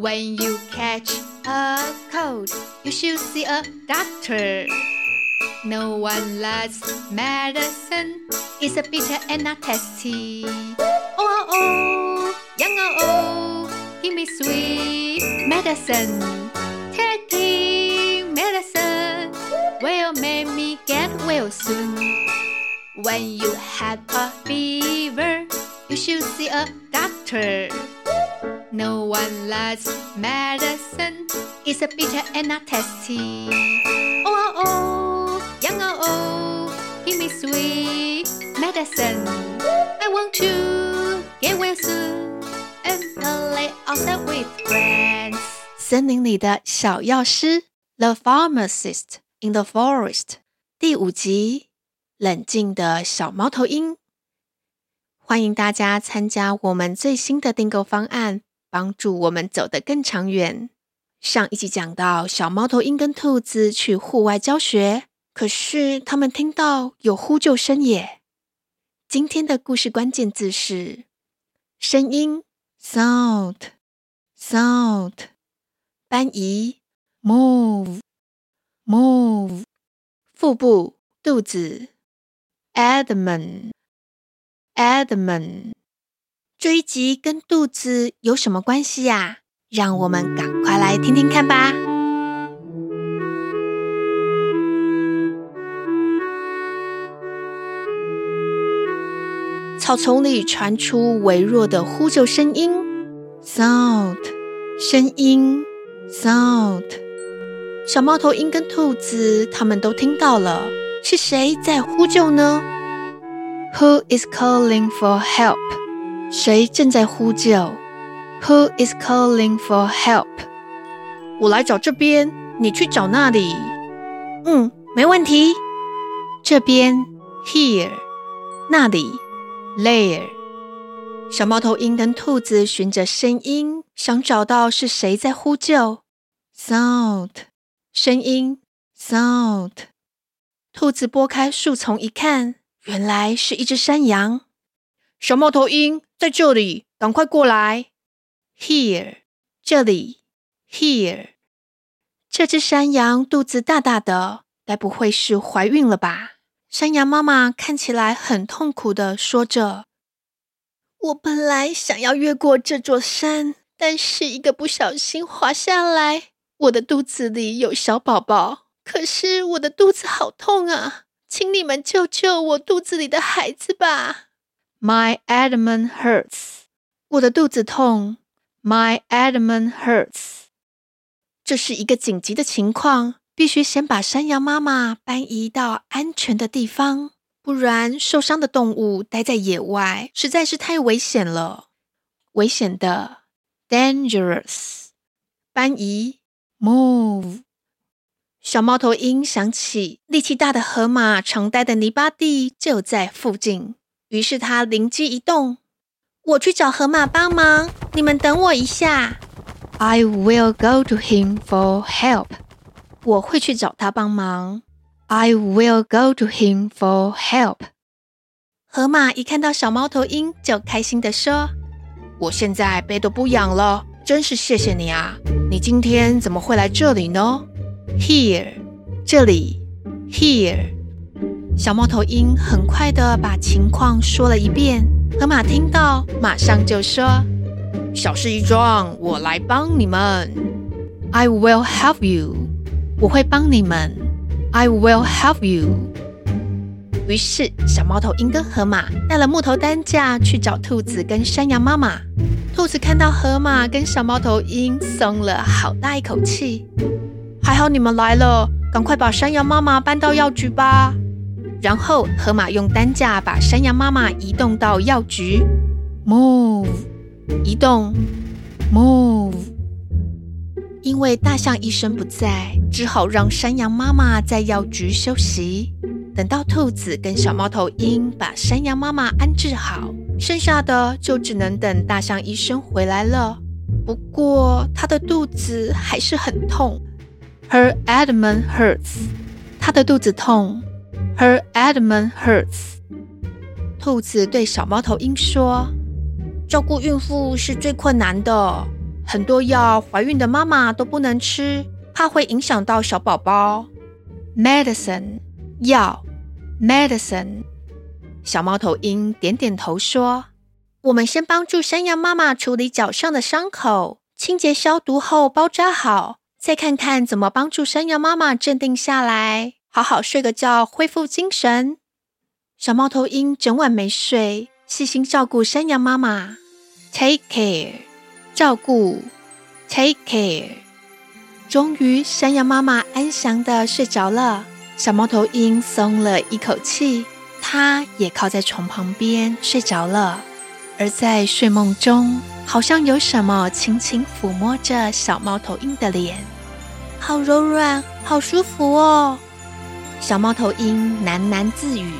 When you catch a cold, you should see a doctor. No one likes medicine. It's a bitter and not tasty. Oh, oh, oh, young oh, oh, give me sweet medicine. Taking medicine will make me get well soon. When you have a fever, you should see a doctor. No one likes medicine. It's a bitter and not tasty. Oh, oh, oh, young oh, oh, give me sweet medicine. I want to get well soon and play outside with friends. 森林里的小药师，The Pharmacist in the Forest，第五集，冷静的小猫头鹰。欢迎大家参加我们最新的订购方案。 帮助我们走得更长远。上一集讲到，小猫头鹰跟兔子去户外教学，可是他们听到有呼救声耶。今天的故事关键字是声音，sound，搬移 （move），move，腹部肚子 （abdomen），abdomen。这一集跟肚子有什么关系呀？让我们赶快来听听看吧。草丛里传出微弱的呼救声音，sound，声音，sound。小猫头鹰跟兔子他们都听到了，是谁在呼救呢？Who is calling for help？谁正在呼救？Who is calling for help？我来找这边，你去找那里。嗯，没问题。这边，here，那里，there。小猫头鹰跟兔子循着声音，想找到是谁在呼救。Sound，声音，sound。兔子拨开树丛一看，原来是一只山羊。小猫头鹰。在这里，赶快过来！Here，这里，Here。这只山羊肚子大大的，该不会是怀孕了吧？山羊妈妈看起来很痛苦的说着：“我本来想要越过这座山，但是一个不小心滑下来，我的肚子里有小宝宝。可是我的肚子好痛啊，请你们救救我肚子里的孩子吧！” My abdomen hurts，我的肚子痛。My abdomen hurts，这是一个紧急的情况，必须先把山羊妈妈搬移到安全的地方，不然受伤的动物待在野外实在是太危险了。危险的，dangerous。搬移，move。小猫头鹰想起力气大的河马常待的泥巴地就在附近。于是他灵机一动，我去找河马帮忙。你们等我一下。I will go to him for help。我会去找他帮忙。I will go to him for help。河马一看到小猫头鹰，就开心地说：“我现在背都不痒了，真是谢谢你啊！你今天怎么会来这里呢？Here，这里，Here。”小猫头鹰很快的把情况说了一遍，河马听到，马上就说：“小事一桩，我来帮你们。I will help you，我会帮你们。I will help you。”于是，小猫头鹰跟河马带了木头担架去找兔子跟山羊妈妈。兔子看到河马跟小猫头鹰，松了好大一口气。还好你们来了，赶快把山羊妈妈搬到药局吧。然后，河马用担架把山羊妈妈移动到药局。Move，移动。Move。因为大象医生不在，只好让山羊妈妈在药局休息。等到兔子跟小猫头鹰把山羊妈妈安置好，剩下的就只能等大象医生回来了。不过，他的肚子还是很痛。Her abdomen hurts。他的肚子痛。Her abdomen hurts。兔子对小猫头鹰说：“照顾孕妇是最困难的，很多药怀孕的妈妈都不能吃，怕会影响到小宝宝。Medicine，药，medicine。小猫头鹰点点头说：“我们先帮助山羊妈妈处理脚上的伤口，清洁消毒后包扎好，再看看怎么帮助山羊妈妈镇定下来，好好睡个觉，恢复精神。”小猫头鹰整晚没睡，细心照顾山羊妈妈，take care，照顾，take care。终于，山羊妈妈安详地睡着了，小猫头鹰松了一口气。它也靠在床旁边睡着了，而在睡梦中，好像有什么轻轻抚摸着小猫头鹰的脸，好柔软，好舒服哦。小猫头鹰喃喃自语：“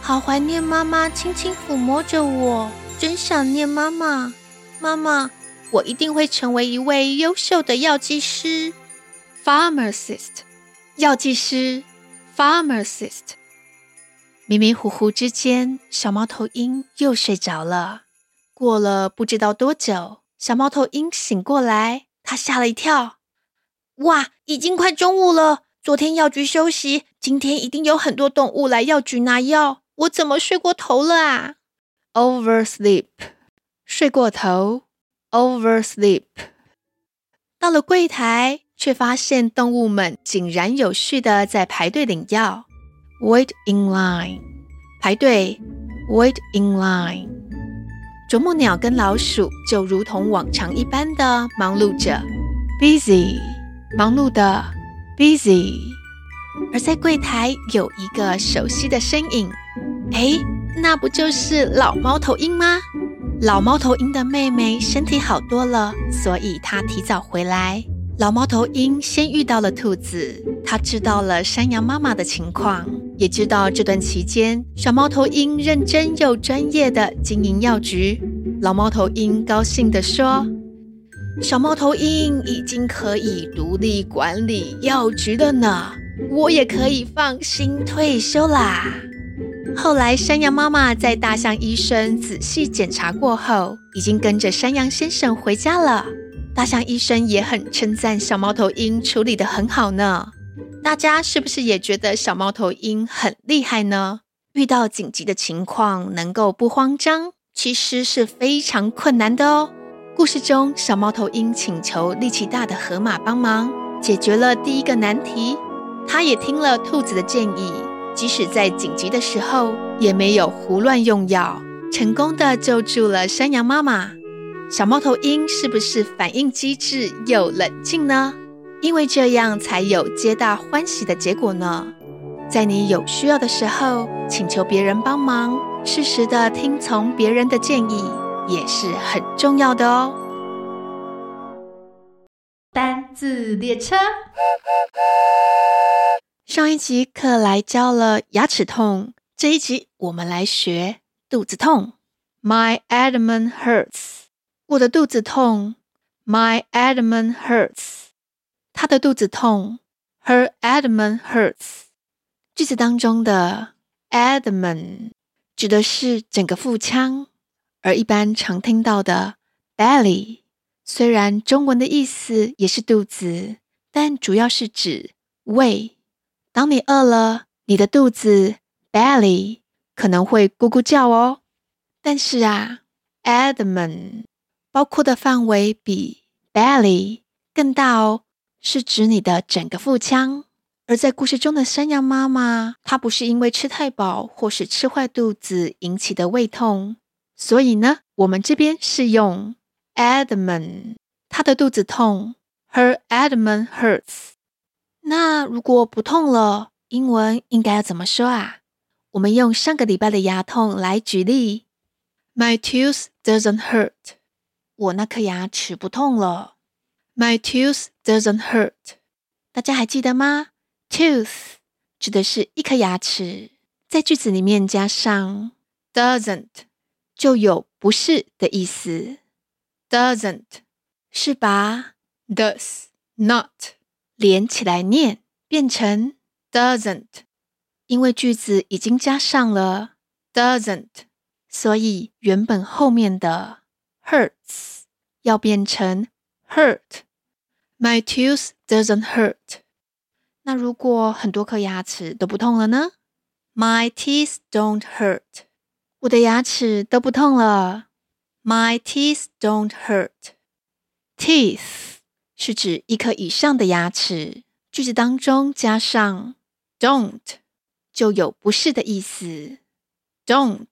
好怀念妈妈轻轻抚摸着我，真想念妈妈。妈妈，我一定会成为一位优秀的药剂师，pharmacist。药剂师，pharmacist。”迷迷糊糊之间，小猫头鹰又睡着了。过了不知道多久，小猫头鹰醒过来，它吓了一跳。哇，已经快中午了！昨天药局休息，今天一定有很多动物来药局拿药。我怎么睡过头了啊？Oversleep，睡过头。Oversleep。到了柜台，却发现动物们井然有序的在排队领药。Wait in line，排队。Wait in line。啄木鸟跟老鼠就如同往常一般的忙碌着，busy，忙碌的，busy。而在柜台有一个熟悉的身影，诶，那不就是老猫头鹰吗？老猫头鹰的妹妹身体好多了，所以她提早回来。老猫头鹰先遇到了兔子，他知道了山羊妈妈的情况，也知道这段期间小猫头鹰认真又专业的经营药局。老猫头鹰高兴地说：“小猫头鹰已经可以独立管理药局了呢，我也可以放心退休啦。”后来，山羊妈妈在大象医生仔细检查过后，已经跟着山羊先生回家了。大象医生也很称赞小猫头鹰处理得很好呢。大家是不是也觉得小猫头鹰很厉害呢？遇到紧急的情况能够不慌张，其实是非常困难的哦。故事中，小猫头鹰请求力气大的河马帮忙，解决了第一个难题。他也听了兔子的建议，即使在紧急的时候，也没有胡乱用药，成功的救助了山羊妈妈。小猫头鹰是不是反应机智又冷静呢？因为这样才有皆大欢喜的结果呢。在你有需要的时候，请求别人帮忙，适时的听从别人的建议，也是很重要的哦。单字列车，上一集克莱教了牙齿痛，这一集我们来学肚子痛。My abdomen hurts. 我的肚子痛，My abdomen hurts。她的肚子痛，Her abdomen hurts。句子当中的 abdomen 指的是整个腹腔，而一般常听到的 belly，虽然中文的意思也是肚子，但主要是指胃。当你饿了，你的肚子 belly 可能会咕咕叫哦。但是啊，abdomen 包括的范围比 belly 更大哦，是指你的整个腹腔。而在故事中的山羊妈妈，她不是因为吃太饱或是吃坏肚子引起的胃痛，所以呢，我们这边是用 abdomen，她的肚子痛，her abdomen hurts。那如果不痛了，英文应该要怎么说啊？我们用上个礼拜的牙痛来举例，My tooth doesn't hurt。我那颗牙齿不痛了。My tooth doesn't hurt。大家还记得吗？Tooth 指的是一颗牙齿，在句子里面加上 doesn't 就有不是的意思。Doesn't 是把 does not 连起来念，变成 doesn't。因为句子已经加上了 doesn't，所以原本后面的 hurts 要变成 hurt. My tooth doesn't hurt. 那如果很多颗牙齿都不痛了呢？My teeth don't hurt. 我的牙齿都不痛了。My teeth don't hurt. Teeth 是指一颗以上的牙齿。句子当中加上 don't 就有不是的意思。Don't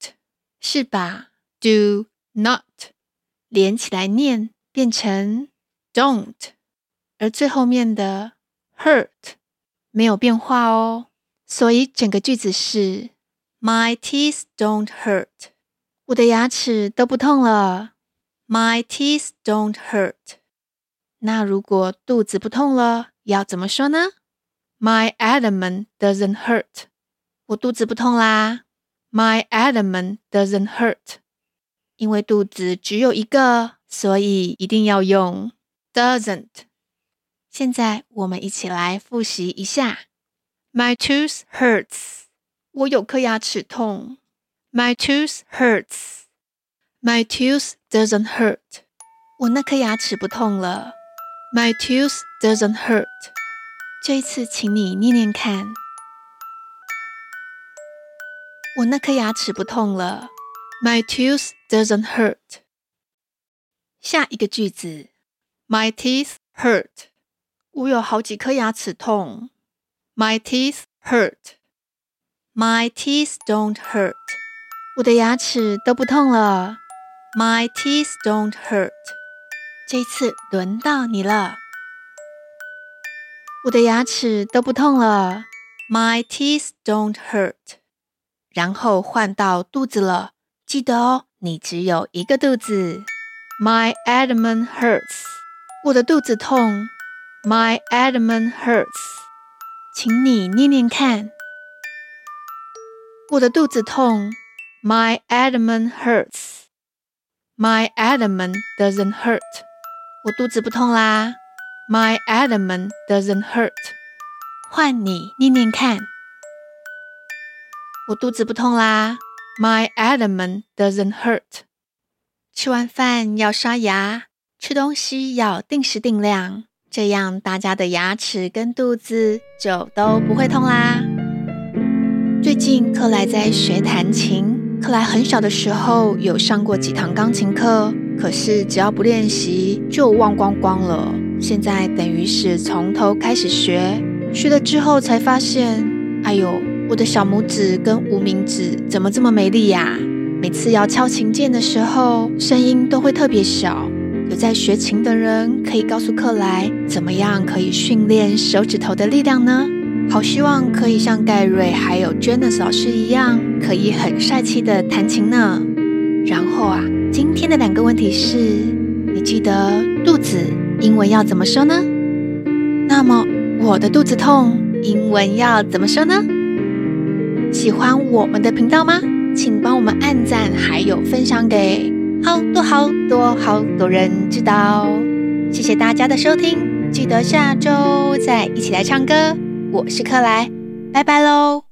是把 do not 连起来念，变成 don't，而最后面的 hurt 没有变化哦，所以整个句子是 My teeth don't hurt，我的牙齿都不痛了。My teeth don't hurt。那如果肚子不痛了，要怎么说呢？My abdomen doesn't hurt，我肚子不痛啦。My abdomen doesn't hurt。因为肚子只有一个，所以一定要用 doesn't。现在我们一起来复习一下：My tooth hurts，我有颗牙齿痛。My tooth hurts。My tooth doesn't hurt，我那颗牙齿不痛了。My tooth doesn't hurt。这一次，请你念念看，我那颗牙齿不痛了。My tooth doesn't hurt。下一个句子，My teeth hurt。我有好几颗牙齿痛。My teeth hurt。My teeth don't hurt。我的牙齿都不痛了。My teeth don't hurt。这次轮到你了。我的牙齿都不痛了。My teeth don't hurt。然后换到肚子了。记得哦，你只有一个肚子。My abdomen hurts。我的肚子痛。My abdomen hurts。请你念念看。我的肚子痛。My abdomen hurts。My abdomen doesn't hurt。我肚子不痛啦。My abdomen doesn't hurt。换你念念看。我肚子不痛啦。My abdomen doesn't hurt。吃完饭要刷牙，吃东西要定时定量，这样大家的牙齿跟肚子就都不会痛啦。最近克莱在学弹琴，克莱很小的时候有上过几堂钢琴课，可是只要不练习就忘光光了。现在等于是从头开始学，学了之后才发现，哎呦。我的小拇指跟无名指怎么这么没力呀？每次要敲琴键的时候，声音都会特别小。有在学琴的人可以告诉克莱，怎么样可以训练手指头的力量呢？好希望可以像盖瑞还有 Janice 老师一样，可以很帅气的弹琴呢。然后啊，今天的两个问题是：你记得肚子英文要怎么说呢？那么我的肚子痛英文要怎么说呢？喜欢我们的频道吗？请帮我们按赞，还有分享给好多好多好多人知道。谢谢大家的收听，记得下周再一起来唱歌。我是克莱，拜拜喽。